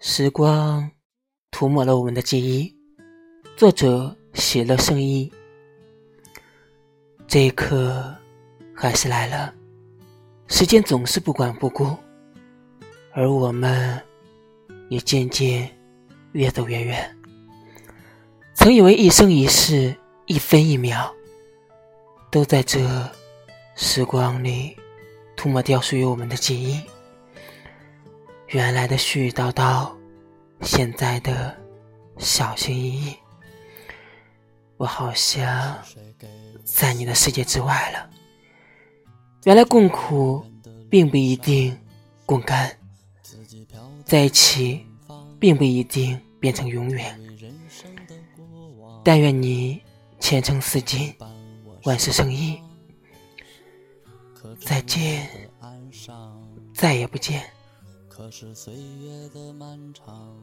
时光涂抹了我们的记忆。作者：喜乐圣衣。这一刻，还是来了。时间总是不管不顾，而我们也渐渐越走越远。曾以为一生一世、一分一秒，都在这时光里涂抹掉属于我们的记忆。原来的絮絮叨叨，现在的小心翼翼，我好像在你的世界之外了。原来共苦并不一定共甘，在一起并不一定变成永远。但愿你前程似锦，万事胜意。再见，再也不见。可是岁月的漫长。